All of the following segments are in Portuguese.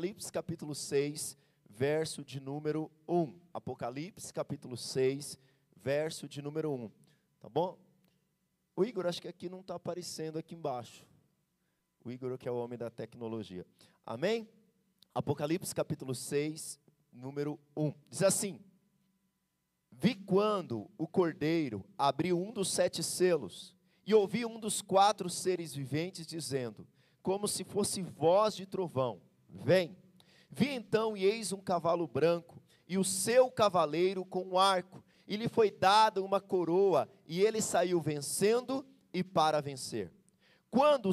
Apocalipse capítulo 6, verso de número 1. Apocalipse capítulo 6, verso de número 1. Tá bom? O Igor, acho que aqui não está aparecendo aqui embaixo. O Igor, que é o homem da tecnologia. Amém? Apocalipse capítulo 6, número 1. Diz assim: Vi quando o cordeiro abriu um dos sete selos, e ouvi um dos quatro seres viventes dizendo, como se fosse voz de trovão: Vem. Vi então, e eis um cavalo branco, e o seu cavaleiro com um arco, e lhe foi dada uma coroa, e ele saiu vencendo e para vencer. Quando,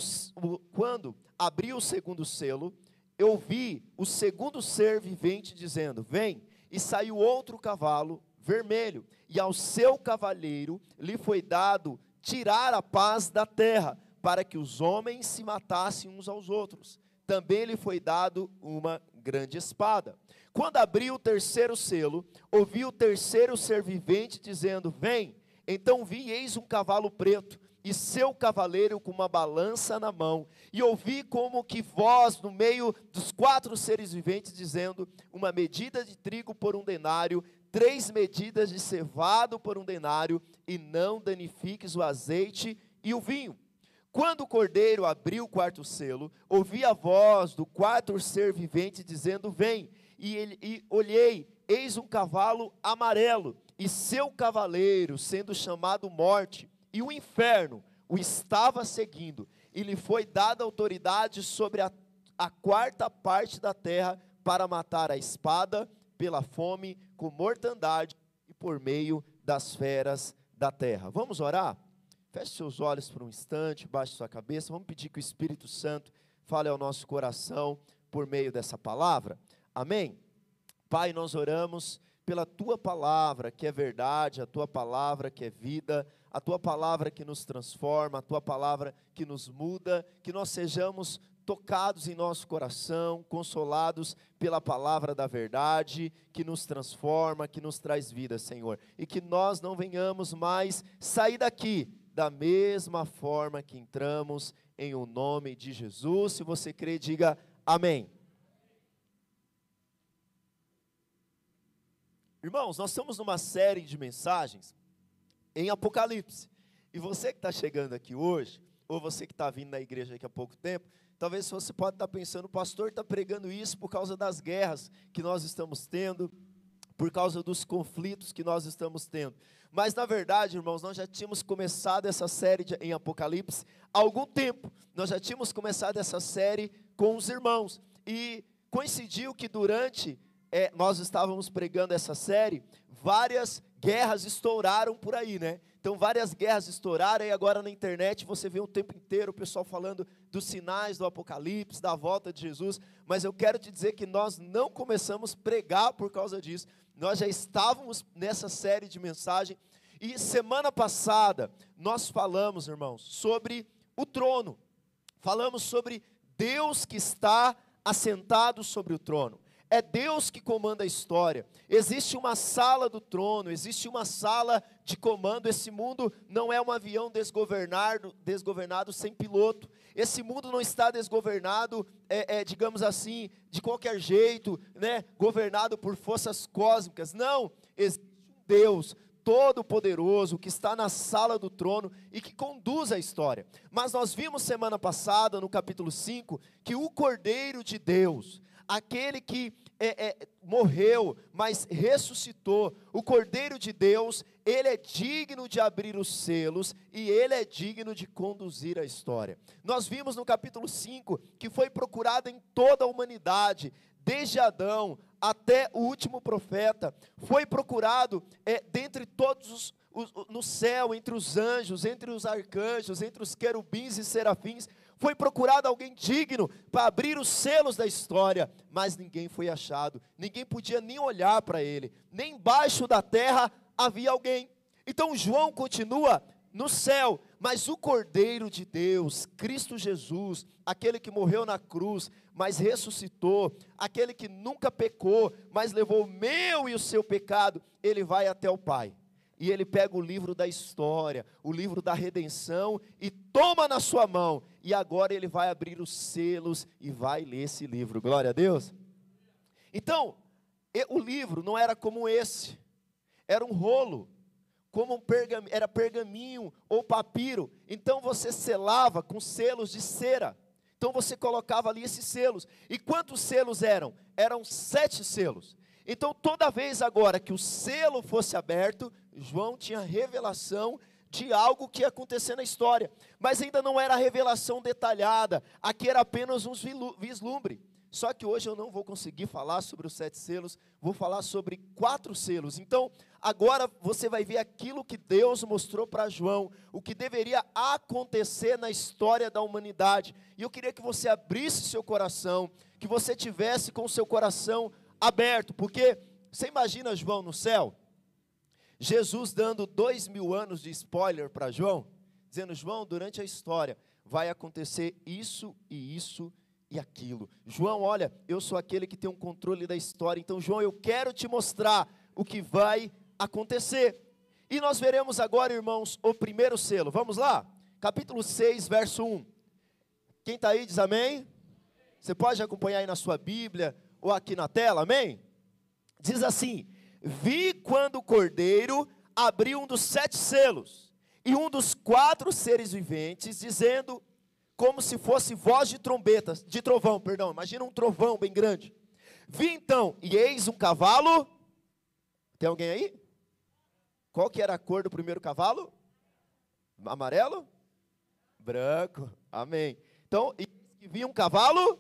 quando abriu o segundo selo, eu vi o segundo ser vivente dizendo: Vem, e saiu outro cavalo vermelho, e ao seu cavaleiro lhe foi dado tirar a paz da terra, para que os homens se matassem uns aos outros. Também lhe foi dado uma grande espada. Quando abriu o terceiro selo, ouvi o terceiro ser vivente dizendo: Vem. Então vi, eis um cavalo preto, e seu cavaleiro com uma balança na mão, e ouvi como que voz no meio dos quatro seres viventes dizendo: Uma medida de trigo por um denário, três medidas de cevado por um denário, e não danifiques o azeite e o vinho. Quando o cordeiro abriu o quarto selo, ouvi a voz do quarto ser vivente dizendo: Vem e, ele, e olhei, eis um cavalo amarelo, e seu cavaleiro, sendo chamado Morte, e o inferno o estava seguindo, e lhe foi dada autoridade sobre a, a quarta parte da terra para matar a espada, pela fome, com mortandade e por meio das feras da terra. Vamos orar? Feche seus olhos por um instante, baixe sua cabeça. Vamos pedir que o Espírito Santo fale ao nosso coração por meio dessa palavra. Amém? Pai, nós oramos pela tua palavra que é verdade, a tua palavra que é vida, a tua palavra que nos transforma, a tua palavra que nos muda, que nós sejamos tocados em nosso coração, consolados pela palavra da verdade, que nos transforma, que nos traz vida, Senhor. E que nós não venhamos mais sair daqui da mesma forma que entramos, em o nome de Jesus. Se você crê, diga amém. Irmãos, nós estamos numa série de mensagens em Apocalipse. E você que está chegando aqui hoje, ou você que está vindo na igreja daqui a pouco tempo, talvez você pode estar tá pensando, o pastor está pregando isso por causa das guerras que nós estamos tendo, por causa dos conflitos que nós estamos tendo. Mas na verdade, irmãos, nós já tínhamos começado essa série de, em Apocalipse há algum tempo. Nós já tínhamos começado essa série com os irmãos. E coincidiu que durante é, nós estávamos pregando essa série, várias guerras estouraram por aí, né? Então, várias guerras estouraram, e agora na internet você vê o tempo inteiro o pessoal falando dos sinais do Apocalipse, da volta de Jesus, mas eu quero te dizer que nós não começamos a pregar por causa disso, nós já estávamos nessa série de mensagem, e semana passada nós falamos, irmãos, sobre o trono, falamos sobre Deus que está assentado sobre o trono. É Deus que comanda a história. Existe uma sala do trono, existe uma sala de comando. Esse mundo não é um avião desgovernado, desgovernado sem piloto. Esse mundo não está desgovernado, é, é, digamos assim, de qualquer jeito, né, governado por forças cósmicas. Não, existe um Deus todo-poderoso que está na sala do trono e que conduz a história. Mas nós vimos semana passada, no capítulo 5, que o Cordeiro de Deus, aquele que é, é, morreu, mas ressuscitou, o Cordeiro de Deus, ele é digno de abrir os selos e ele é digno de conduzir a história. Nós vimos no capítulo 5 que foi procurado em toda a humanidade, desde Adão até o último profeta, foi procurado é, dentre todos os, no céu, entre os anjos, entre os arcanjos, entre os querubins e serafins, foi procurado alguém digno para abrir os selos da história, mas ninguém foi achado, ninguém podia nem olhar para ele, nem embaixo da terra havia alguém. Então João continua no céu, mas o Cordeiro de Deus, Cristo Jesus, aquele que morreu na cruz, mas ressuscitou, aquele que nunca pecou, mas levou o meu e o seu pecado, ele vai até o Pai. E ele pega o livro da história, o livro da redenção e toma na sua mão. E agora ele vai abrir os selos e vai ler esse livro. Glória a Deus. Então, o livro não era como esse. Era um rolo, como um pergaminho, era pergaminho ou papiro. Então você selava com selos de cera. Então você colocava ali esses selos. E quantos selos eram? Eram sete selos. Então toda vez agora que o selo fosse aberto, João tinha revelação de algo que ia acontecer na história, mas ainda não era revelação detalhada, aqui era apenas um vislumbre. Só que hoje eu não vou conseguir falar sobre os sete selos, vou falar sobre quatro selos. Então, agora você vai ver aquilo que Deus mostrou para João, o que deveria acontecer na história da humanidade. E eu queria que você abrisse seu coração, que você tivesse com seu coração aberto, porque você imagina João no céu? Jesus dando dois mil anos de spoiler para João, dizendo: João, durante a história vai acontecer isso e isso e aquilo. João, olha, eu sou aquele que tem um controle da história, então, João, eu quero te mostrar o que vai acontecer. E nós veremos agora, irmãos, o primeiro selo. Vamos lá? Capítulo 6, verso 1. Quem está aí diz amém? Você pode acompanhar aí na sua Bíblia ou aqui na tela, amém? Diz assim: Vi quando o cordeiro abriu um dos sete selos, e um dos quatro seres viventes, dizendo, como se fosse voz de trombeta, de trovão, perdão, imagina um trovão bem grande. Vi então, e eis um cavalo. Tem alguém aí? Qual que era a cor do primeiro cavalo? Amarelo? Branco. Amém. Então, e vi um cavalo?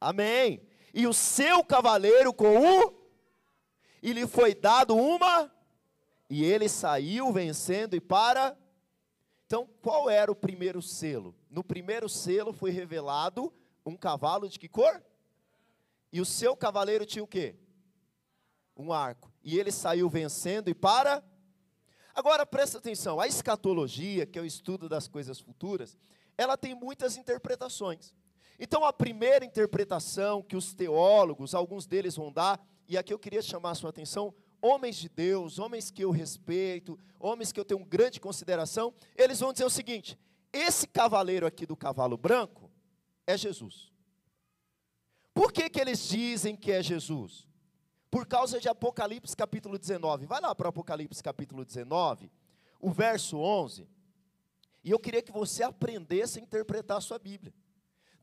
Amém. E o seu cavaleiro com o e lhe foi dado uma, e ele saiu vencendo e para. Então, qual era o primeiro selo? No primeiro selo foi revelado um cavalo de que cor? E o seu cavaleiro tinha o quê? Um arco. E ele saiu vencendo e para. Agora presta atenção, a escatologia, que é o estudo das coisas futuras, ela tem muitas interpretações. Então a primeira interpretação que os teólogos, alguns deles vão dar, e aqui eu queria chamar a sua atenção, homens de Deus, homens que eu respeito, homens que eu tenho grande consideração, eles vão dizer o seguinte: esse cavaleiro aqui do cavalo branco é Jesus. Por que, que eles dizem que é Jesus? Por causa de Apocalipse capítulo 19. Vai lá para Apocalipse capítulo 19, o verso 11. E eu queria que você aprendesse a interpretar a sua Bíblia.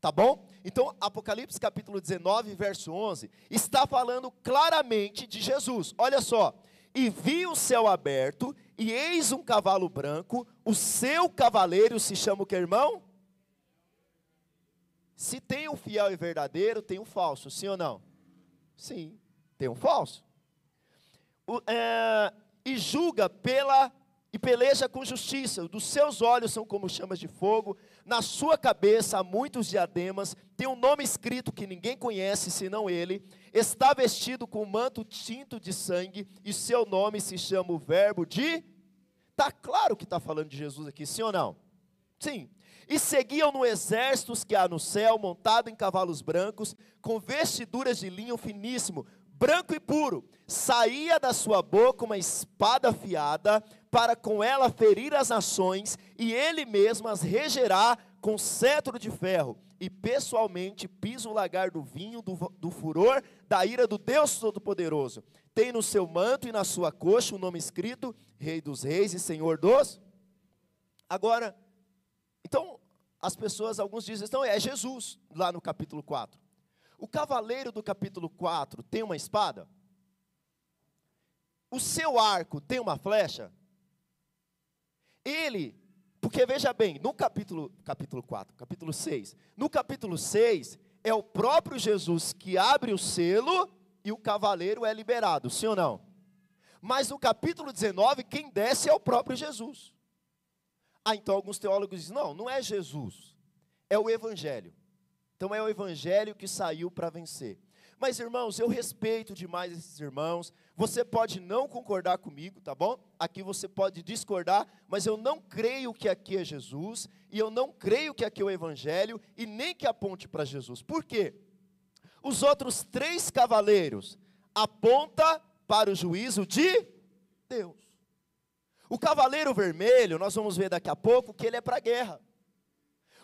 Tá bom? Então, Apocalipse capítulo 19, verso 11, está falando claramente de Jesus. Olha só. E vi o céu aberto, e eis um cavalo branco, o seu cavaleiro se chama o que, irmão? Se tem um fiel e verdadeiro, tem um falso, sim ou não? Sim, tem um falso. O, é, e julga pela e peleja com justiça. Dos seus olhos são como chamas de fogo, na sua cabeça há muitos diademas, tem um nome escrito que ninguém conhece senão ele. Está vestido com um manto tinto de sangue, e seu nome se chama o Verbo de. Está claro que está falando de Jesus aqui, sim ou não? Sim. E seguiam no exércitos que há no céu, montado em cavalos brancos, com vestiduras de linho finíssimo, branco e puro. Saía da sua boca uma espada afiada, para com ela ferir as nações, e ele mesmo as regerá com cetro de ferro, e pessoalmente pisa o lagar do vinho do, do furor da ira do Deus Todo-Poderoso. Tem no seu manto e na sua coxa o nome escrito: Rei dos Reis e Senhor dos. Agora, então, as pessoas, alguns dizem, então é Jesus, lá no capítulo 4. O cavaleiro do capítulo 4 tem uma espada? O seu arco tem uma flecha? Ele, porque veja bem, no capítulo, capítulo 4, capítulo 6, no capítulo 6, é o próprio Jesus que abre o selo e o cavaleiro é liberado, sim ou não? Mas no capítulo 19, quem desce é o próprio Jesus. Ah, então alguns teólogos dizem: não, não é Jesus, é o Evangelho. Então é o Evangelho que saiu para vencer. Mas irmãos, eu respeito demais esses irmãos. Você pode não concordar comigo, tá bom? Aqui você pode discordar, mas eu não creio que aqui é Jesus, e eu não creio que aqui é o Evangelho, e nem que aponte para Jesus. Por quê? Os outros três cavaleiros aponta para o juízo de Deus. O cavaleiro vermelho, nós vamos ver daqui a pouco que ele é para guerra.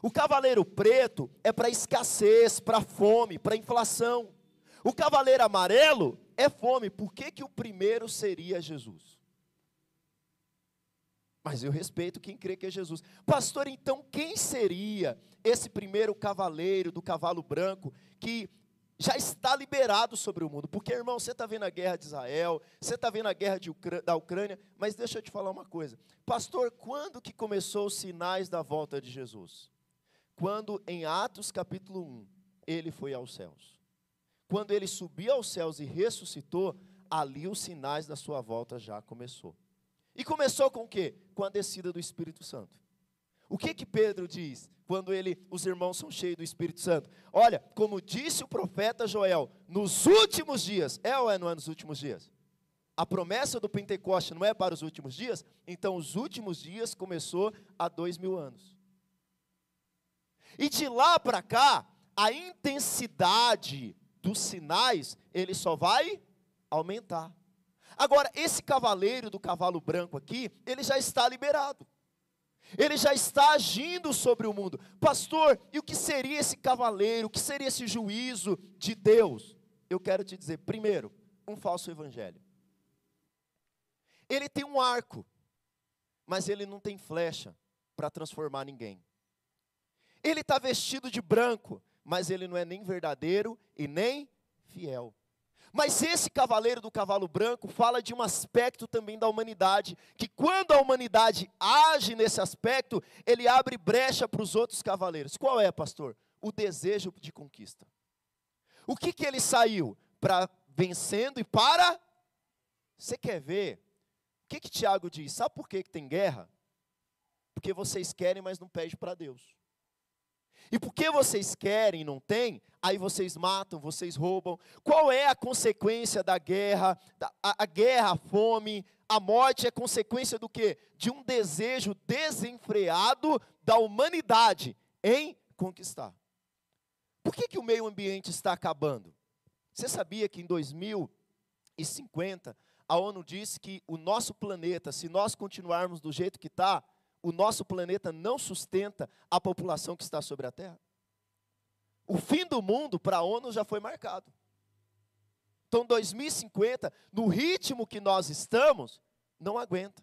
O cavaleiro preto é para escassez, para fome, para inflação. O cavaleiro amarelo é fome. Por que, que o primeiro seria Jesus? Mas eu respeito quem crê que é Jesus. Pastor, então quem seria esse primeiro cavaleiro do cavalo branco que já está liberado sobre o mundo? Porque, irmão, você está vendo a guerra de Israel, você está vendo a guerra da Ucrânia, mas deixa eu te falar uma coisa. Pastor, quando que começou os sinais da volta de Jesus? Quando em Atos capítulo 1, ele foi aos céus. Quando ele subiu aos céus e ressuscitou, ali os sinais da sua volta já começou. E começou com o quê? Com a descida do Espírito Santo. O que que Pedro diz quando ele, os irmãos são cheios do Espírito Santo? Olha, como disse o profeta Joel, nos últimos dias, é ou é não é nos últimos dias? A promessa do Pentecoste não é para os últimos dias? Então os últimos dias começou há dois mil anos. E de lá para cá, a intensidade dos sinais, ele só vai aumentar. Agora, esse cavaleiro do cavalo branco aqui, ele já está liberado. Ele já está agindo sobre o mundo. Pastor, e o que seria esse cavaleiro? O que seria esse juízo de Deus? Eu quero te dizer, primeiro, um falso evangelho. Ele tem um arco, mas ele não tem flecha para transformar ninguém. Ele está vestido de branco, mas ele não é nem verdadeiro e nem fiel. Mas esse cavaleiro do cavalo branco fala de um aspecto também da humanidade, que quando a humanidade age nesse aspecto, ele abre brecha para os outros cavaleiros. Qual é, pastor? O desejo de conquista. O que que ele saiu? Para vencendo e para Você quer ver? O que que Tiago diz? Sabe por que, que tem guerra? Porque vocês querem, mas não pedem para Deus. E porque vocês querem e não têm, aí vocês matam, vocês roubam. Qual é a consequência da guerra? A, a guerra, a fome, a morte é consequência do quê? De um desejo desenfreado da humanidade em conquistar. Por que, que o meio ambiente está acabando? Você sabia que em 2050 a ONU disse que o nosso planeta, se nós continuarmos do jeito que está, o nosso planeta não sustenta a população que está sobre a Terra? O fim do mundo para a ONU já foi marcado. Então, 2050, no ritmo que nós estamos, não aguenta.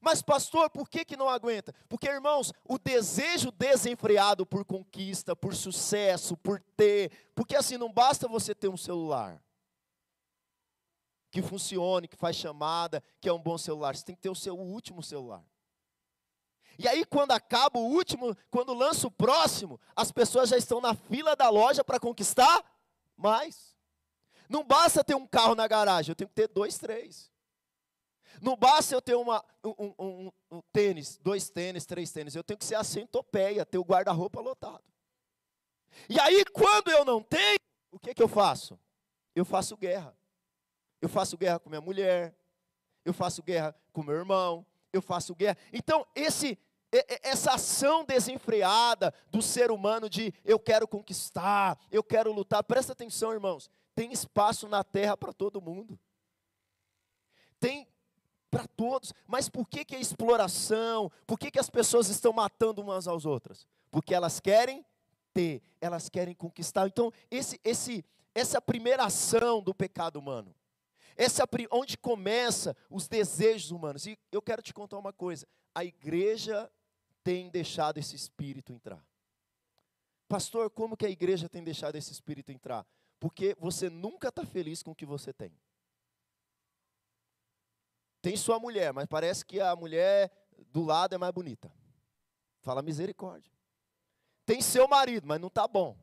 Mas, pastor, por que, que não aguenta? Porque, irmãos, o desejo desenfreado por conquista, por sucesso, por ter, porque assim, não basta você ter um celular que funcione, que faz chamada, que é um bom celular, você tem que ter o seu último celular. E aí, quando acaba o último, quando lança o próximo, as pessoas já estão na fila da loja para conquistar mais. Não basta ter um carro na garagem, eu tenho que ter dois, três. Não basta eu ter uma, um, um, um, tênis, dois tênis, três tênis. Eu tenho que ser a centopeia, ter o guarda-roupa lotado. E aí, quando eu não tenho, o que, que eu faço? Eu faço guerra. Eu faço guerra com minha mulher, eu faço guerra com meu irmão, eu faço guerra. Então, esse essa ação desenfreada do ser humano de eu quero conquistar, eu quero lutar. Presta atenção, irmãos. Tem espaço na terra para todo mundo. Tem para todos. Mas por que, que a exploração? Por que, que as pessoas estão matando umas às outras? Porque elas querem ter, elas querem conquistar. Então, esse, esse, essa primeira ação do pecado humano. Essa é onde começa os desejos humanos. E eu quero te contar uma coisa: a igreja tem deixado esse espírito entrar. Pastor, como que a igreja tem deixado esse espírito entrar? Porque você nunca está feliz com o que você tem. Tem sua mulher, mas parece que a mulher do lado é mais bonita. Fala misericórdia. Tem seu marido, mas não está bom.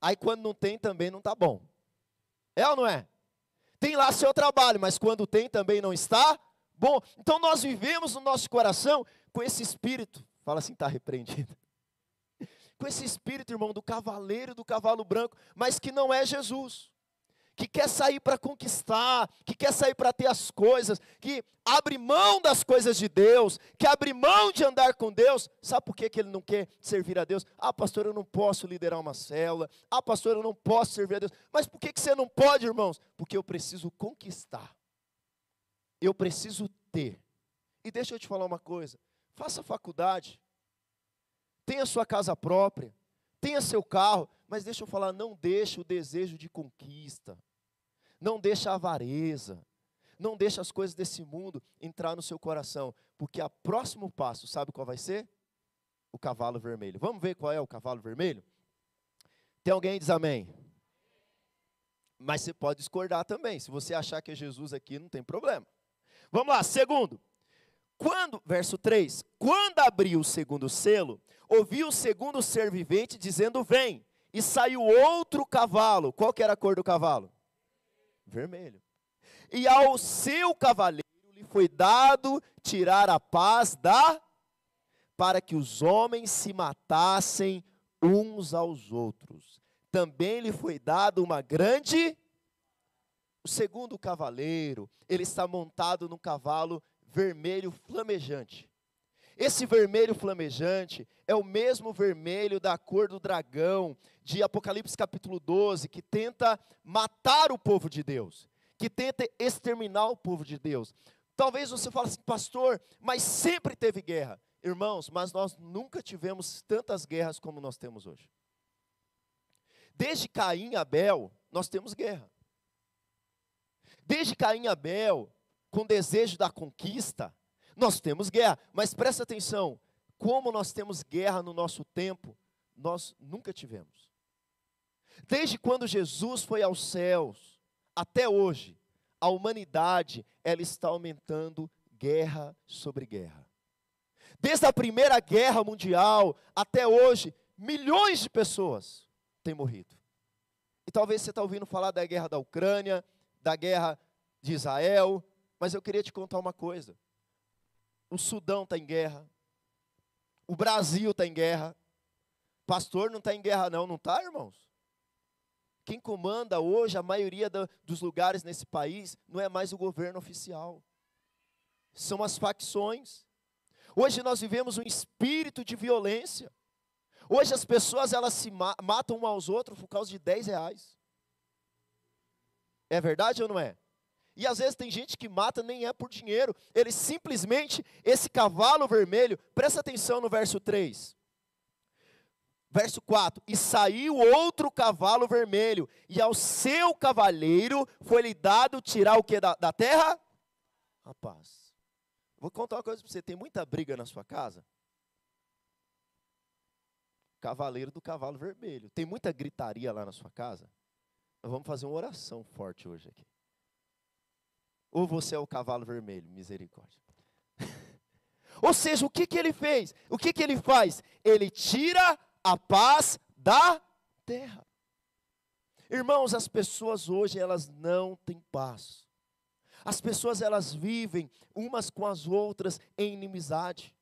Aí quando não tem, também não está bom. É ou não é? Tem lá seu trabalho, mas quando tem também não está bom. Então nós vivemos no nosso coração com esse espírito. Fala assim, está repreendido. Com esse espírito, irmão, do cavaleiro do cavalo branco, mas que não é Jesus que quer sair para conquistar, que quer sair para ter as coisas, que abre mão das coisas de Deus, que abre mão de andar com Deus. Sabe por que, que ele não quer servir a Deus? Ah, pastor, eu não posso liderar uma célula. Ah, pastor, eu não posso servir a Deus. Mas por que, que você não pode, irmãos? Porque eu preciso conquistar. Eu preciso ter. E deixa eu te falar uma coisa: faça faculdade, tenha sua casa própria, tenha seu carro, mas deixa eu falar, não deixe o desejo de conquista, não deixe a avareza, não deixe as coisas desse mundo entrar no seu coração, porque o próximo passo, sabe qual vai ser? O cavalo vermelho. Vamos ver qual é o cavalo vermelho? Tem alguém que diz amém? Mas você pode discordar também. Se você achar que é Jesus aqui, não tem problema. Vamos lá, segundo. Quando, verso 3: Quando abriu o segundo selo, ouviu o segundo ser vivente dizendo: Vem. E saiu outro cavalo. Qual que era a cor do cavalo? Vermelho. E ao seu cavaleiro lhe foi dado tirar a paz da para que os homens se matassem uns aos outros. Também lhe foi dado uma grande o segundo cavaleiro, ele está montado num cavalo vermelho flamejante. Esse vermelho flamejante é o mesmo vermelho da cor do dragão de Apocalipse capítulo 12, que tenta matar o povo de Deus, que tenta exterminar o povo de Deus. Talvez você fale assim, pastor, mas sempre teve guerra. Irmãos, mas nós nunca tivemos tantas guerras como nós temos hoje. Desde Caim e Abel, nós temos guerra. Desde Caim e Abel, com desejo da conquista, nós temos guerra. Mas presta atenção, como nós temos guerra no nosso tempo, nós nunca tivemos. Desde quando Jesus foi aos céus, até hoje, a humanidade ela está aumentando guerra sobre guerra. Desde a Primeira Guerra Mundial até hoje, milhões de pessoas têm morrido. E talvez você está ouvindo falar da guerra da Ucrânia, da guerra de Israel, mas eu queria te contar uma coisa. O Sudão está em guerra, o Brasil está em guerra, pastor não está em guerra, não, não está, irmãos? Quem comanda hoje a maioria da, dos lugares nesse país não é mais o governo oficial, são as facções. Hoje nós vivemos um espírito de violência. Hoje as pessoas elas se ma matam um aos outros por causa de 10 reais. É verdade ou não é? E às vezes tem gente que mata nem é por dinheiro, ele simplesmente, esse cavalo vermelho, presta atenção no verso 3. Verso 4: E saiu outro cavalo vermelho, e ao seu cavaleiro foi-lhe dado tirar o que da, da terra? A paz. Vou contar uma coisa para você: tem muita briga na sua casa? Cavaleiro do cavalo vermelho. Tem muita gritaria lá na sua casa? Vamos fazer uma oração forte hoje aqui. Ou você é o cavalo vermelho, misericórdia. Ou seja, o que, que ele fez? O que, que ele faz? Ele tira a paz da terra. Irmãos, as pessoas hoje, elas não têm paz. As pessoas elas vivem umas com as outras em inimizade.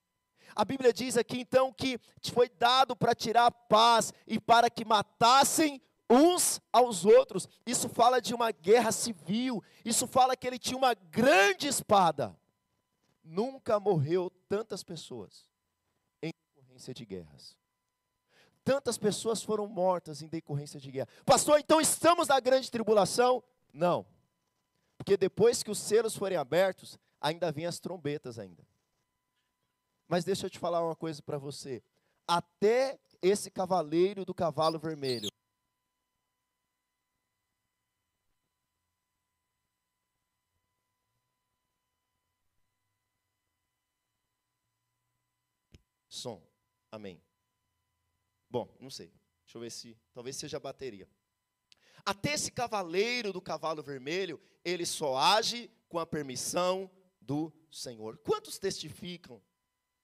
A Bíblia diz aqui então que foi dado para tirar a paz e para que matassem uns aos outros. Isso fala de uma guerra civil. Isso fala que ele tinha uma grande espada. Nunca morreu tantas pessoas em decorrência de guerras. Tantas pessoas foram mortas em decorrência de guerra. Pastor, então estamos na grande tribulação? Não. Porque depois que os selos forem abertos, ainda vêm as trombetas ainda. Mas deixa eu te falar uma coisa para você. Até esse cavaleiro do cavalo vermelho Amém. Bom, não sei. Deixa eu ver se. Talvez seja a bateria. Até esse cavaleiro do cavalo vermelho, ele só age com a permissão do Senhor. Quantos testificam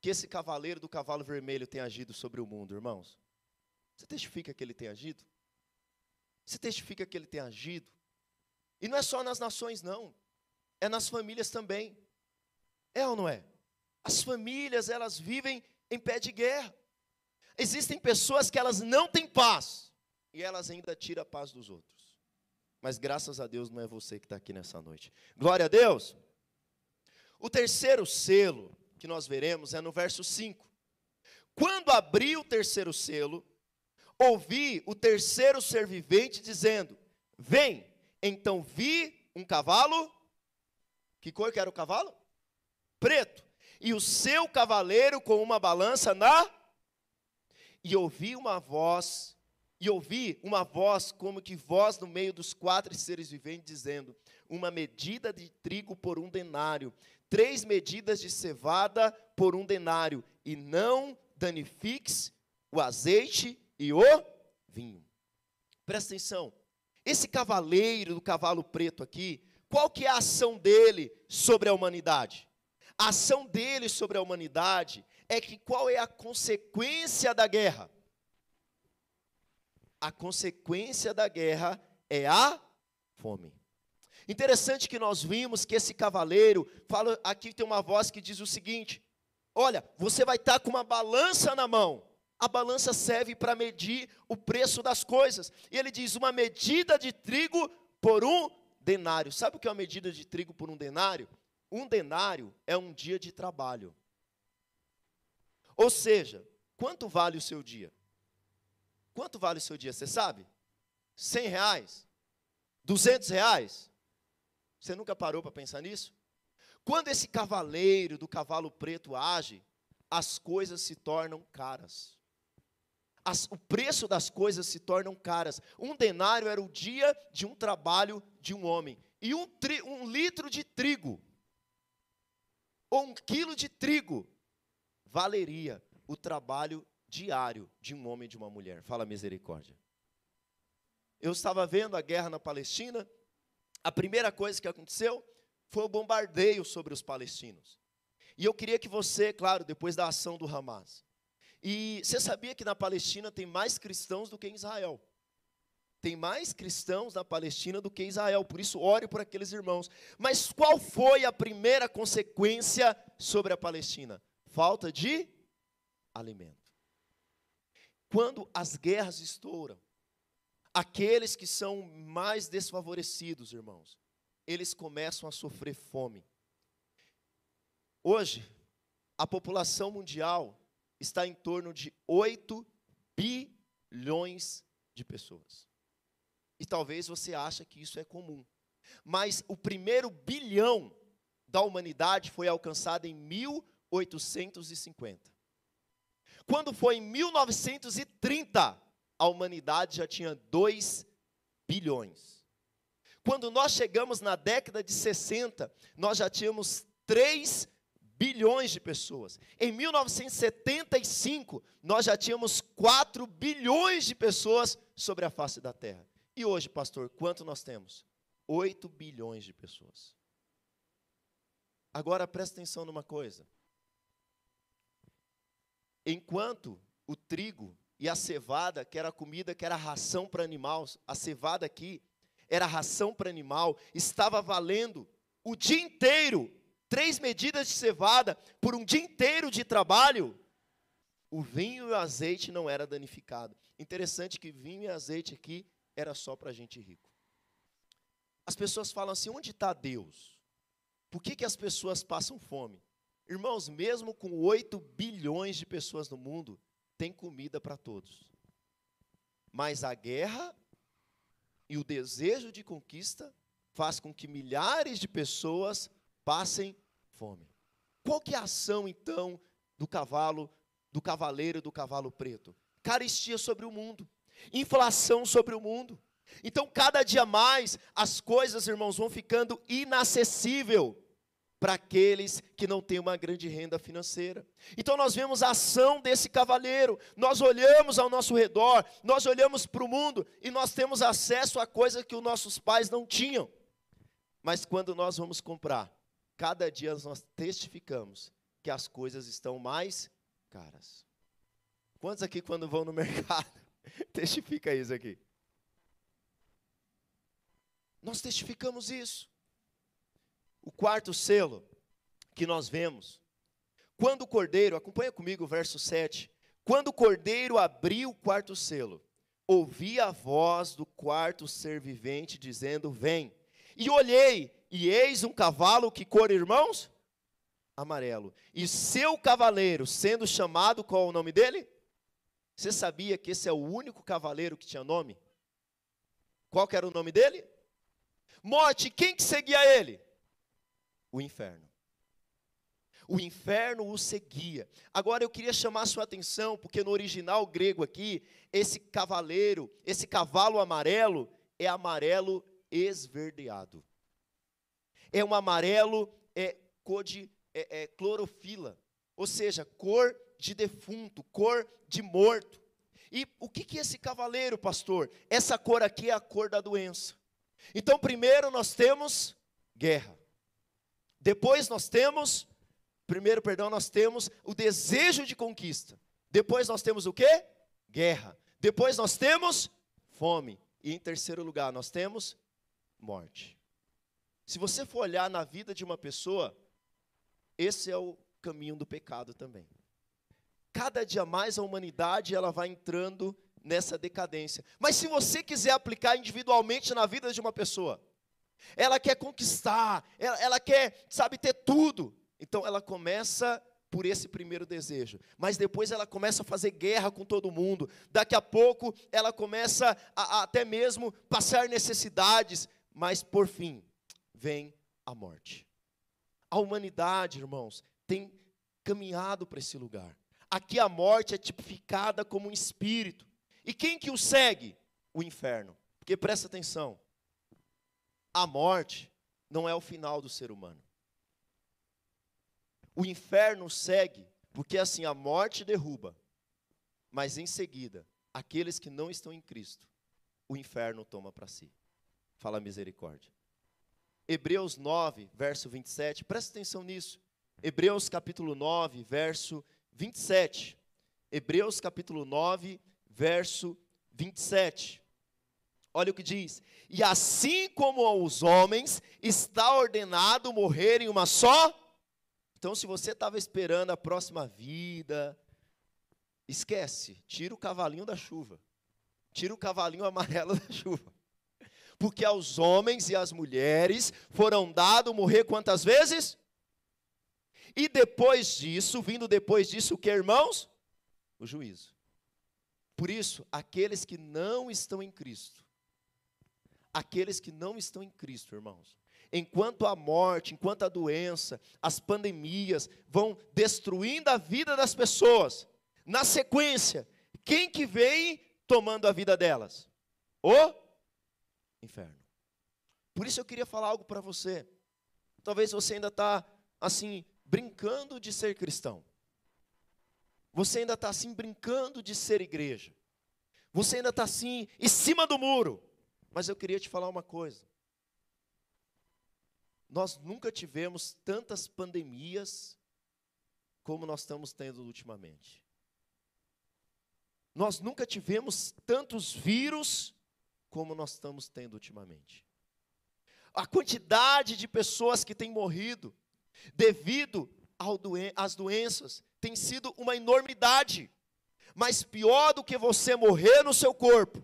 que esse cavaleiro do cavalo vermelho tem agido sobre o mundo, irmãos? Você testifica que ele tem agido? Você testifica que ele tem agido? E não é só nas nações, não. É nas famílias também. É ou não é? As famílias, elas vivem em pé de guerra. Existem pessoas que elas não têm paz e elas ainda tiram a paz dos outros. Mas graças a Deus não é você que está aqui nessa noite. Glória a Deus. O terceiro selo que nós veremos é no verso 5. Quando abri o terceiro selo, ouvi o terceiro ser vivente dizendo: Vem. Então vi um cavalo. Que cor que era o cavalo? Preto. E o seu cavaleiro com uma balança na. E ouvi uma voz, e ouvi uma voz como que voz no meio dos quatro seres viventes, dizendo: Uma medida de trigo por um denário, três medidas de cevada por um denário, e não danifiques o azeite e o vinho. Presta atenção. Esse cavaleiro do cavalo preto aqui, qual que é a ação dele sobre a humanidade? A ação dele sobre a humanidade é que qual é a consequência da guerra? A consequência da guerra é a fome. Interessante que nós vimos que esse cavaleiro, fala aqui tem uma voz que diz o seguinte: Olha, você vai estar com uma balança na mão. A balança serve para medir o preço das coisas. E ele diz: uma medida de trigo por um denário. Sabe o que é uma medida de trigo por um denário? Um denário é um dia de trabalho. Ou seja, quanto vale o seu dia? Quanto vale o seu dia? Você sabe? 100 reais? 200 reais? Você nunca parou para pensar nisso? Quando esse cavaleiro do cavalo preto age, as coisas se tornam caras as, o preço das coisas se tornam caras. Um denário era o dia de um trabalho de um homem. E um, tri, um litro de trigo, ou um quilo de trigo, valeria o trabalho diário de um homem e de uma mulher. Fala misericórdia. Eu estava vendo a guerra na Palestina. A primeira coisa que aconteceu foi o bombardeio sobre os palestinos. E eu queria que você, claro, depois da ação do Hamas, e você sabia que na Palestina tem mais cristãos do que em Israel? Tem mais cristãos na Palestina do que Israel, por isso ore por aqueles irmãos. Mas qual foi a primeira consequência sobre a Palestina? Falta de alimento. Quando as guerras estouram, aqueles que são mais desfavorecidos, irmãos, eles começam a sofrer fome. Hoje, a população mundial está em torno de 8 bilhões de pessoas. E talvez você ache que isso é comum. Mas o primeiro bilhão da humanidade foi alcançado em 1850. Quando foi em 1930, a humanidade já tinha 2 bilhões. Quando nós chegamos na década de 60, nós já tínhamos 3 bilhões de pessoas. Em 1975, nós já tínhamos 4 bilhões de pessoas sobre a face da terra. E hoje, pastor, quanto nós temos? 8 bilhões de pessoas. Agora presta atenção numa coisa. Enquanto o trigo e a cevada, que era comida, que era ração para animais, a cevada aqui era ração para animal, estava valendo o dia inteiro três medidas de cevada por um dia inteiro de trabalho, o vinho e o azeite não era danificado. Interessante que vinho e azeite aqui era só para gente rico. As pessoas falam assim: onde está Deus? Por que, que as pessoas passam fome? Irmãos, mesmo com 8 bilhões de pessoas no mundo, tem comida para todos. Mas a guerra e o desejo de conquista faz com que milhares de pessoas passem fome. Qual que é a ação então do cavalo, do cavaleiro do cavalo preto? Caristia sobre o mundo, inflação sobre o mundo. Então, cada dia mais as coisas, irmãos, vão ficando inacessível para aqueles que não têm uma grande renda financeira. Então nós vemos a ação desse cavaleiro, nós olhamos ao nosso redor, nós olhamos para o mundo e nós temos acesso a coisas que os nossos pais não tinham. Mas quando nós vamos comprar, cada dia nós testificamos que as coisas estão mais caras. Quantos aqui, quando vão no mercado, testifica isso aqui? Nós testificamos isso. O quarto selo que nós vemos, quando o cordeiro, acompanha comigo o verso 7. Quando o cordeiro abriu o quarto selo, ouvi a voz do quarto ser vivente dizendo: Vem. E olhei, e eis um cavalo que cor, irmãos? Amarelo. E seu cavaleiro, sendo chamado, qual o nome dele? Você sabia que esse é o único cavaleiro que tinha nome? Qual era o nome dele? Morte. Quem que seguia ele? O inferno. o inferno o seguia. Agora eu queria chamar a sua atenção, porque no original grego aqui, esse cavaleiro, esse cavalo amarelo, é amarelo esverdeado. É um amarelo é, cor de é, é, clorofila, ou seja, cor de defunto, cor de morto. E o que, que é esse cavaleiro, pastor? Essa cor aqui é a cor da doença. Então, primeiro nós temos guerra. Depois nós temos, primeiro, perdão, nós temos o desejo de conquista. Depois nós temos o quê? Guerra. Depois nós temos fome. E em terceiro lugar, nós temos morte. Se você for olhar na vida de uma pessoa, esse é o caminho do pecado também. Cada dia mais a humanidade ela vai entrando nessa decadência. Mas se você quiser aplicar individualmente na vida de uma pessoa, ela quer conquistar, ela, ela quer, sabe, ter tudo. Então ela começa por esse primeiro desejo, mas depois ela começa a fazer guerra com todo mundo. Daqui a pouco ela começa a, a até mesmo passar necessidades, mas por fim vem a morte. A humanidade, irmãos, tem caminhado para esse lugar. Aqui a morte é tipificada como um espírito. E quem que o segue? O inferno. Porque presta atenção. A morte não é o final do ser humano. O inferno segue, porque assim a morte derruba, mas em seguida, aqueles que não estão em Cristo, o inferno toma para si. Fala misericórdia. Hebreus 9, verso 27, presta atenção nisso. Hebreus capítulo 9, verso 27. Hebreus capítulo 9, verso 27. Olha o que diz: E assim como aos homens está ordenado morrer em uma só. Então, se você estava esperando a próxima vida, esquece, tira o cavalinho da chuva. Tira o cavalinho amarelo da chuva porque aos homens e às mulheres foram dado morrer quantas vezes? E depois disso, vindo depois disso, o que, irmãos? O juízo. Por isso, aqueles que não estão em Cristo, aqueles que não estão em Cristo, irmãos, enquanto a morte, enquanto a doença, as pandemias vão destruindo a vida das pessoas, na sequência, quem que vem tomando a vida delas? O inferno. Por isso eu queria falar algo para você. Talvez você ainda está assim brincando de ser cristão. Você ainda está assim brincando de ser igreja. Você ainda está assim em cima do muro. Mas eu queria te falar uma coisa. Nós nunca tivemos tantas pandemias como nós estamos tendo ultimamente. Nós nunca tivemos tantos vírus como nós estamos tendo ultimamente. A quantidade de pessoas que têm morrido devido às doenças tem sido uma enormidade. Mas pior do que você morrer no seu corpo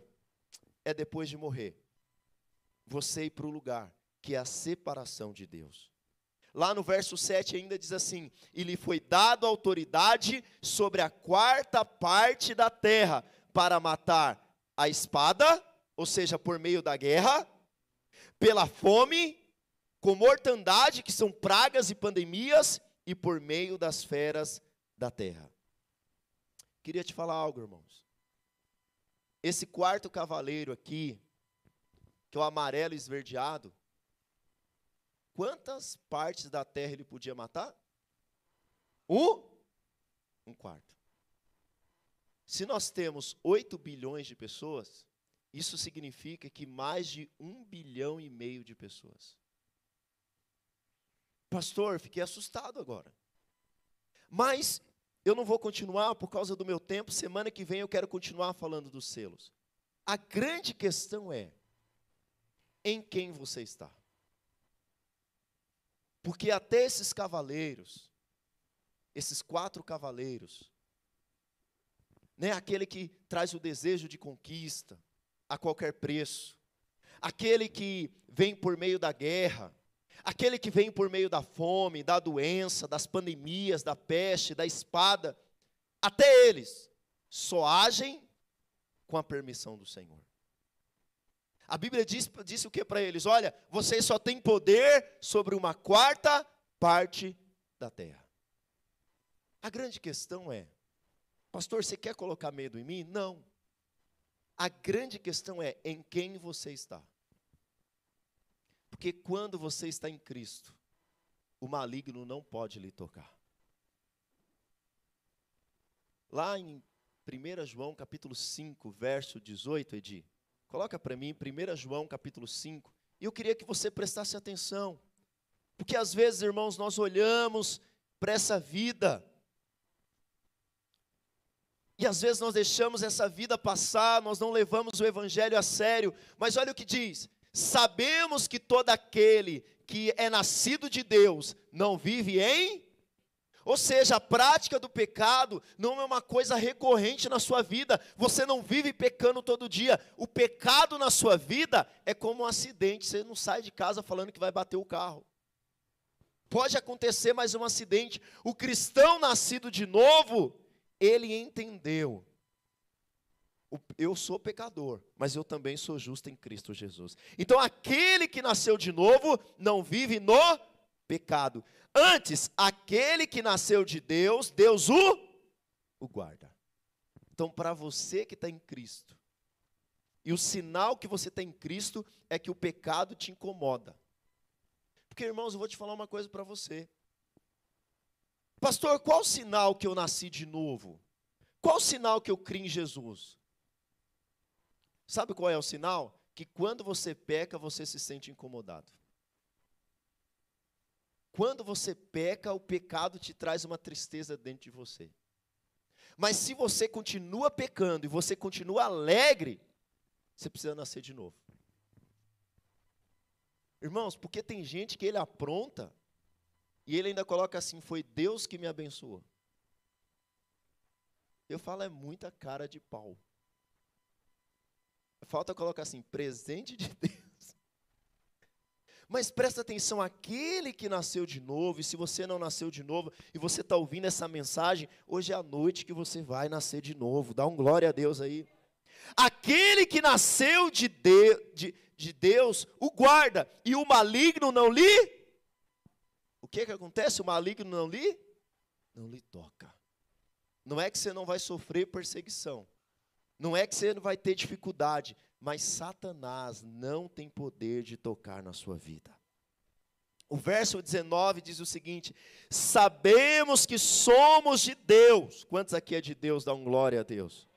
é depois de morrer, você ir para o lugar que é a separação de Deus. Lá no verso 7 ainda diz assim: E lhe foi dado autoridade sobre a quarta parte da terra para matar a espada, ou seja, por meio da guerra, pela fome, com mortandade, que são pragas e pandemias, e por meio das feras da terra. Queria te falar algo, irmãos. Esse quarto cavaleiro aqui, que é o amarelo esverdeado, quantas partes da terra ele podia matar? Um, um quarto. Se nós temos 8 bilhões de pessoas, isso significa que mais de um bilhão e meio de pessoas. Pastor, fiquei assustado agora. Mas eu não vou continuar por causa do meu tempo. Semana que vem eu quero continuar falando dos selos. A grande questão é: em quem você está? Porque até esses cavaleiros, esses quatro cavaleiros, né, aquele que traz o desejo de conquista, a qualquer preço, aquele que vem por meio da guerra, aquele que vem por meio da fome, da doença, das pandemias, da peste, da espada, até eles só agem com a permissão do Senhor. A Bíblia diz, disse o que para eles? Olha, vocês só têm poder sobre uma quarta parte da terra. A grande questão é, pastor, você quer colocar medo em mim? Não. A grande questão é em quem você está. Porque quando você está em Cristo, o maligno não pode lhe tocar. Lá em 1 João capítulo 5, verso 18, Edi. Coloca para mim 1 João capítulo 5. E eu queria que você prestasse atenção. Porque às vezes, irmãos, nós olhamos para essa vida. E às vezes nós deixamos essa vida passar, nós não levamos o evangelho a sério. Mas olha o que diz: Sabemos que todo aquele que é nascido de Deus não vive em ou seja, a prática do pecado não é uma coisa recorrente na sua vida. Você não vive pecando todo dia. O pecado na sua vida é como um acidente. Você não sai de casa falando que vai bater o carro. Pode acontecer mais um acidente. O cristão nascido de novo, ele entendeu. Eu sou pecador, mas eu também sou justo em Cristo Jesus. Então, aquele que nasceu de novo não vive no pecado. Antes, aquele que nasceu de Deus, Deus o, o guarda. Então, para você que está em Cristo, e o sinal que você está em Cristo é que o pecado te incomoda. Porque, irmãos, eu vou te falar uma coisa para você. Pastor, qual o sinal que eu nasci de novo? Qual o sinal que eu criei em Jesus? Sabe qual é o sinal? Que quando você peca, você se sente incomodado. Quando você peca, o pecado te traz uma tristeza dentro de você. Mas se você continua pecando e você continua alegre, você precisa nascer de novo. Irmãos, porque tem gente que ele apronta e ele ainda coloca assim: foi Deus que me abençoou. Eu falo, é muita cara de pau. Falta colocar assim: presente de Deus. Mas presta atenção, aquele que nasceu de novo, e se você não nasceu de novo, e você está ouvindo essa mensagem, hoje é a noite que você vai nascer de novo. Dá um glória a Deus aí. Aquele que nasceu de, de, de, de Deus, o guarda, e o maligno não lhe. O que, que acontece? O maligno não lhe? Não lhe toca. Não é que você não vai sofrer perseguição. Não é que você não vai ter dificuldade mas Satanás não tem poder de tocar na sua vida. O verso 19 diz o seguinte: Sabemos que somos de Deus. Quantos aqui é de Deus? Um glória a Deus.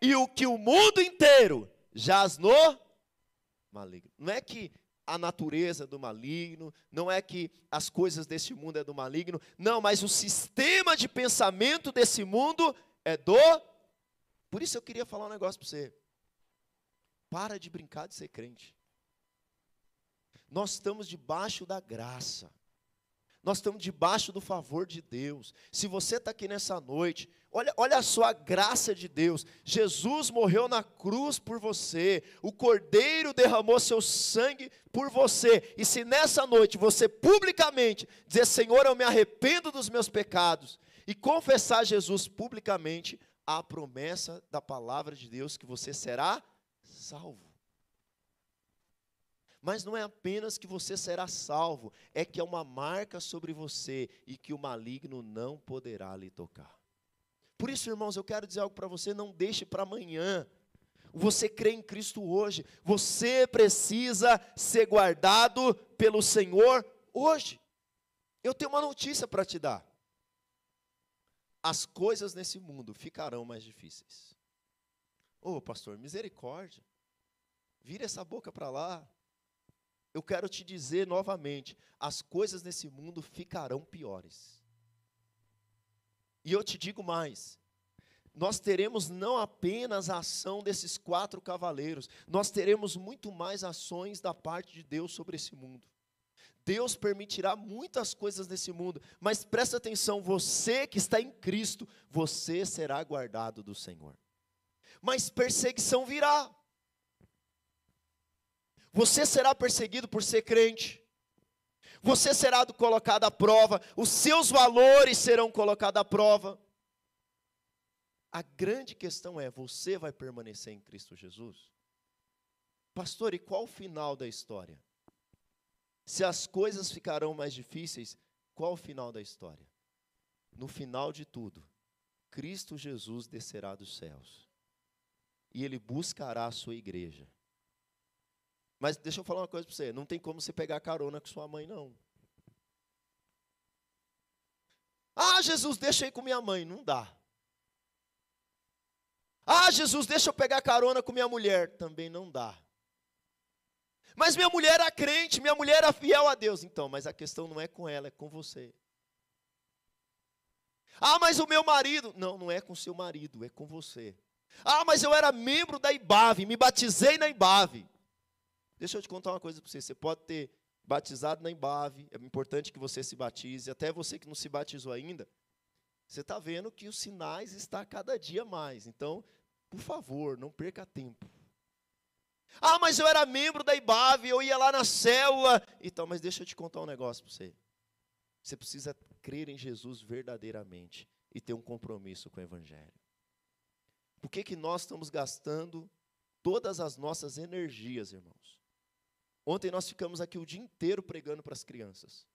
E o que o mundo inteiro jaz no maligno. Não é que a natureza é do maligno, não é que as coisas desse mundo é do maligno, não, mas o sistema de pensamento desse mundo é do. Por isso eu queria falar um negócio para você. Para de brincar de ser crente. Nós estamos debaixo da graça. Nós estamos debaixo do favor de Deus. Se você está aqui nessa noite, olha, olha só a graça de Deus. Jesus morreu na cruz por você. O Cordeiro derramou seu sangue por você. E se nessa noite você publicamente dizer, Senhor, eu me arrependo dos meus pecados, e confessar Jesus publicamente, a promessa da palavra de Deus que você será salvo. Mas não é apenas que você será salvo, é que é uma marca sobre você e que o maligno não poderá lhe tocar. Por isso, irmãos, eu quero dizer algo para você: não deixe para amanhã. Você crê em Cristo hoje, você precisa ser guardado pelo Senhor hoje. Eu tenho uma notícia para te dar. As coisas nesse mundo ficarão mais difíceis. Ô oh, pastor, misericórdia. Vira essa boca para lá. Eu quero te dizer novamente: as coisas nesse mundo ficarão piores. E eu te digo mais: nós teremos não apenas a ação desses quatro cavaleiros, nós teremos muito mais ações da parte de Deus sobre esse mundo. Deus permitirá muitas coisas nesse mundo, mas presta atenção: você que está em Cristo, você será guardado do Senhor. Mas perseguição virá. Você será perseguido por ser crente. Você será colocado à prova. Os seus valores serão colocados à prova. A grande questão é: você vai permanecer em Cristo Jesus? Pastor, e qual o final da história? Se as coisas ficarão mais difíceis, qual o final da história? no final de tudo, Cristo Jesus descerá dos céus e ele buscará a sua igreja. Mas deixa eu falar uma coisa para você: não tem como você pegar carona com sua mãe, não. Ah, Jesus, deixa eu ir com minha mãe. Não dá. Ah, Jesus, deixa eu pegar carona com minha mulher. Também não dá. Mas minha mulher era crente, minha mulher era fiel a Deus. Então, mas a questão não é com ela, é com você. Ah, mas o meu marido. Não, não é com seu marido, é com você. Ah, mas eu era membro da IBAV, me batizei na IBAV. Deixa eu te contar uma coisa para você. Você pode ter batizado na IBAV, é importante que você se batize, até você que não se batizou ainda. Você está vendo que os sinais estão cada dia mais. Então, por favor, não perca tempo. Ah, mas eu era membro da IBAV, eu ia lá na célula. Então, mas deixa eu te contar um negócio para você. Você precisa crer em Jesus verdadeiramente e ter um compromisso com o Evangelho. Por que, que nós estamos gastando todas as nossas energias, irmãos? Ontem nós ficamos aqui o dia inteiro pregando para as crianças.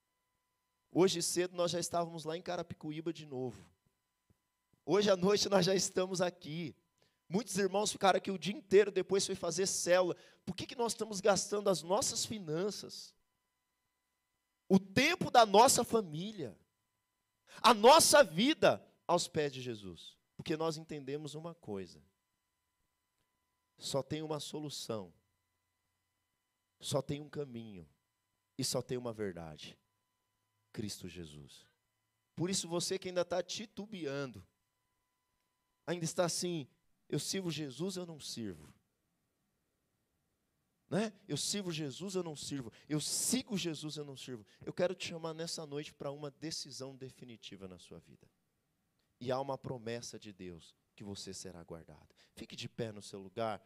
Hoje cedo nós já estávamos lá em Carapicuíba de novo. Hoje à noite nós já estamos aqui. Muitos irmãos ficaram aqui o dia inteiro, depois foi fazer célula. Por que, que nós estamos gastando as nossas finanças? O tempo da nossa família, a nossa vida aos pés de Jesus. Porque nós entendemos uma coisa: só tem uma solução, só tem um caminho e só tem uma verdade: Cristo Jesus. Por isso, você que ainda está titubeando, ainda está assim, eu sirvo Jesus, eu não sirvo. Né? Eu sirvo Jesus, eu não sirvo. Eu sigo Jesus, eu não sirvo. Eu quero te chamar nessa noite para uma decisão definitiva na sua vida. E há uma promessa de Deus que você será guardado. Fique de pé no seu lugar.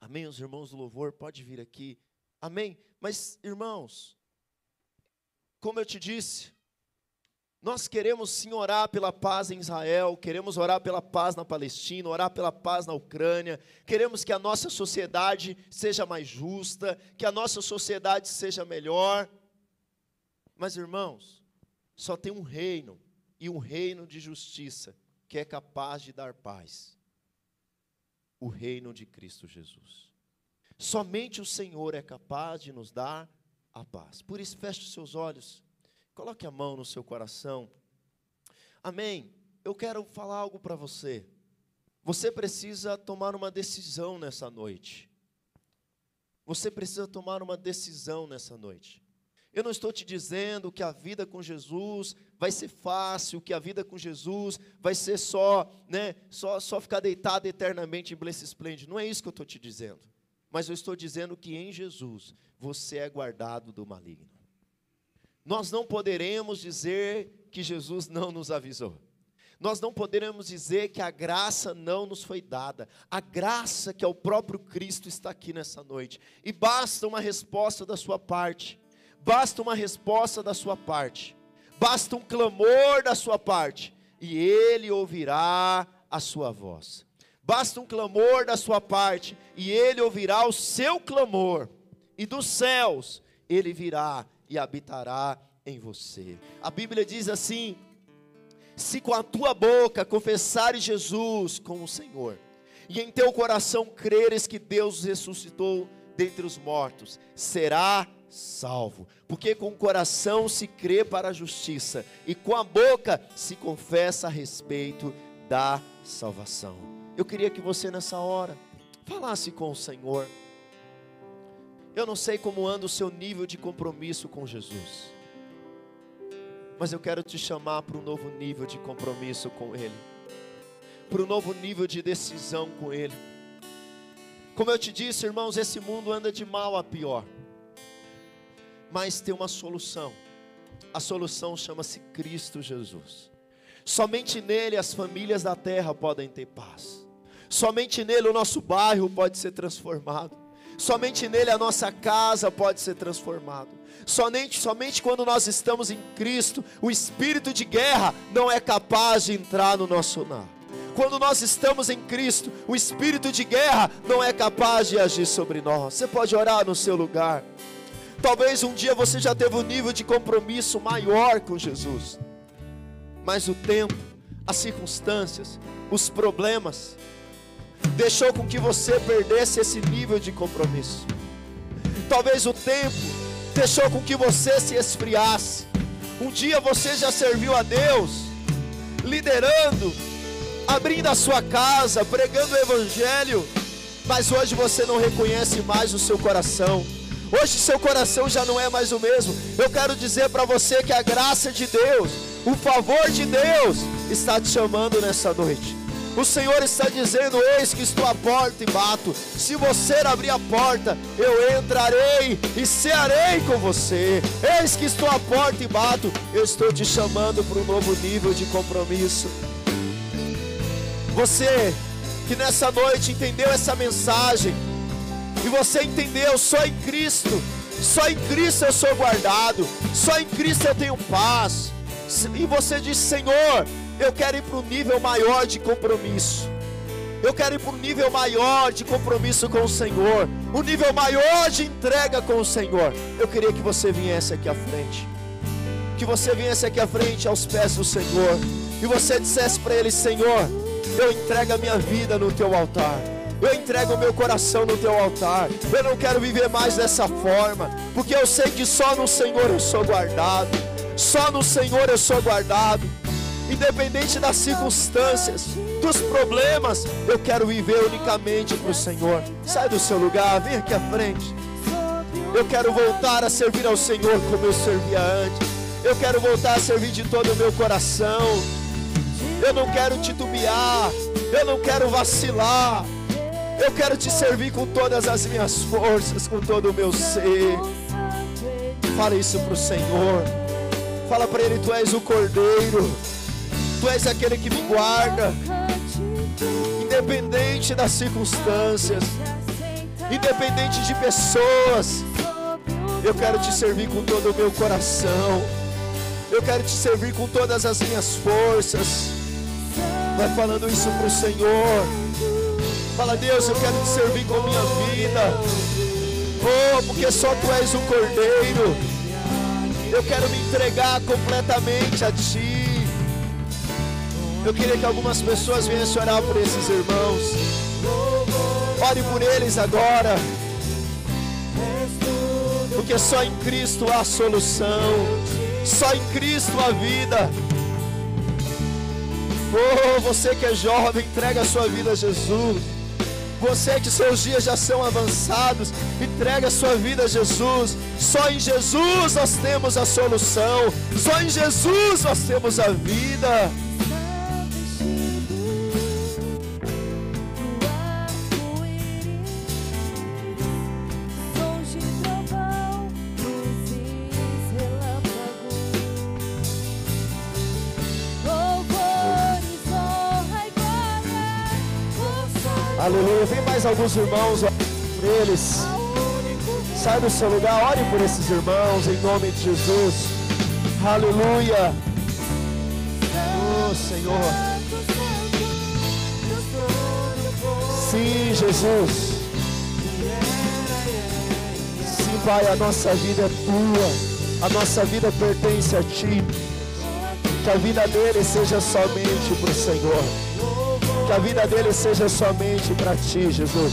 Amém. Os irmãos do louvor, pode vir aqui. Amém. Mas, irmãos, como eu te disse, nós queremos sim orar pela paz em Israel, queremos orar pela paz na Palestina, orar pela paz na Ucrânia, queremos que a nossa sociedade seja mais justa, que a nossa sociedade seja melhor. Mas, irmãos, só tem um reino e um reino de justiça que é capaz de dar paz. O reino de Cristo Jesus. Somente o Senhor é capaz de nos dar a paz. Por isso, feche os seus olhos, coloque a mão no seu coração. Amém. Eu quero falar algo para você. Você precisa tomar uma decisão nessa noite. Você precisa tomar uma decisão nessa noite. Eu não estou te dizendo que a vida com Jesus vai ser fácil, que a vida com Jesus vai ser só, né, só, só ficar deitado eternamente em bliss esplêndido. Não é isso que eu estou te dizendo. Mas eu estou dizendo que em Jesus você é guardado do maligno. Nós não poderemos dizer que Jesus não nos avisou. Nós não poderemos dizer que a graça não nos foi dada. A graça que é o próprio Cristo está aqui nessa noite. E basta uma resposta da sua parte. Basta uma resposta da sua parte, basta um clamor da sua parte, e Ele ouvirá a sua voz. Basta um clamor da sua parte, e Ele ouvirá o seu clamor, e dos céus Ele virá e habitará em você. A Bíblia diz assim: se com a tua boca confessares Jesus como Senhor, e em teu coração creres que Deus ressuscitou dentre os mortos, será salvo. Porque com o coração se crê para a justiça e com a boca se confessa a respeito da salvação. Eu queria que você nessa hora falasse com o Senhor. Eu não sei como anda o seu nível de compromisso com Jesus. Mas eu quero te chamar para um novo nível de compromisso com Ele. Para um novo nível de decisão com Ele. Como eu te disse, irmãos, esse mundo anda de mal a pior mas tem uma solução. A solução chama-se Cristo Jesus. Somente nele as famílias da terra podem ter paz. Somente nele o nosso bairro pode ser transformado. Somente nele a nossa casa pode ser transformada. Somente, somente quando nós estamos em Cristo, o espírito de guerra não é capaz de entrar no nosso lar. Quando nós estamos em Cristo, o espírito de guerra não é capaz de agir sobre nós. Você pode orar no seu lugar. Talvez um dia você já teve um nível de compromisso maior com Jesus. mas o tempo, as circunstâncias, os problemas, deixou com que você perdesse esse nível de compromisso. Talvez o tempo deixou com que você se esfriasse. Um dia você já serviu a Deus, liderando, abrindo a sua casa, pregando o Evangelho, mas hoje você não reconhece mais o seu coração. Hoje seu coração já não é mais o mesmo. Eu quero dizer para você que a graça de Deus, o favor de Deus está te chamando nessa noite. O Senhor está dizendo: Eis que estou à porta e bato. Se você abrir a porta, eu entrarei e cearei com você. Eis que estou à porta e bato. Eu estou te chamando para um novo nível de compromisso. Você que nessa noite entendeu essa mensagem e você entendeu só em Cristo, só em Cristo eu sou guardado, só em Cristo eu tenho paz. E você diz: Senhor, eu quero ir para um nível maior de compromisso. Eu quero ir para um nível maior de compromisso com o Senhor, um nível maior de entrega com o Senhor. Eu queria que você viesse aqui à frente, que você viesse aqui à frente aos pés do Senhor, e você dissesse para Ele: Senhor, eu entrego a minha vida no Teu altar. Eu entrego o meu coração no teu altar. Eu não quero viver mais dessa forma, porque eu sei que só no Senhor eu sou guardado. Só no Senhor eu sou guardado independente das circunstâncias, dos problemas, eu quero viver unicamente para o Senhor. Sai do seu lugar, vem aqui à frente. Eu quero voltar a servir ao Senhor como eu servia antes. Eu quero voltar a servir de todo o meu coração. Eu não quero titubear. Eu não quero vacilar. Eu quero te servir com todas as minhas forças, com todo o meu ser. Fala isso para o Senhor. Fala para Ele: Tu és o Cordeiro. Tu és aquele que me guarda, independente das circunstâncias, independente de pessoas. Eu quero te servir com todo o meu coração. Eu quero te servir com todas as minhas forças. Vai falando isso para o Senhor. Fala, Deus, eu quero te servir com a minha vida. Oh, porque só tu és o Cordeiro. Eu quero me entregar completamente a Ti. Eu queria que algumas pessoas viessem orar por esses irmãos. Ore por eles agora. Porque só em Cristo há solução. Só em Cristo há vida. Oh, você que é jovem, entrega a sua vida a Jesus. Você que seus dias já são avançados, entrega a sua vida a Jesus. Só em Jesus nós temos a solução. Só em Jesus nós temos a vida. Aleluia. Vem mais alguns irmãos, por eles. Sai do seu lugar, ore por esses irmãos, em nome de Jesus. Aleluia. Oh, Senhor. Sim, Jesus. Sim, Pai, a nossa vida é tua. A nossa vida pertence a Ti. Que a vida dele seja somente para o Senhor. Que a vida dele seja somente para ti, Jesus.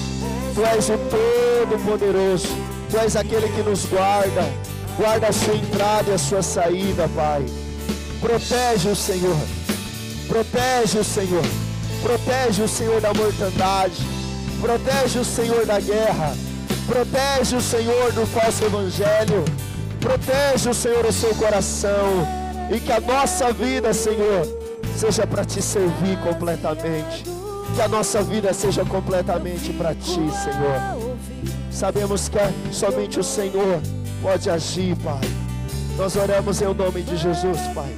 Tu és o Todo-Poderoso. Tu és aquele que nos guarda. Guarda a sua entrada e a sua saída, Pai. Protege o Senhor. Protege o Senhor. Protege o Senhor da mortandade. Protege o Senhor da guerra. Protege o Senhor do falso evangelho. Protege o Senhor o seu coração. E que a nossa vida, Senhor, seja para te servir completamente. Que a nossa vida seja completamente para ti, Senhor. Sabemos que é somente o Senhor pode agir, Pai. Nós oramos em nome de Jesus, Pai.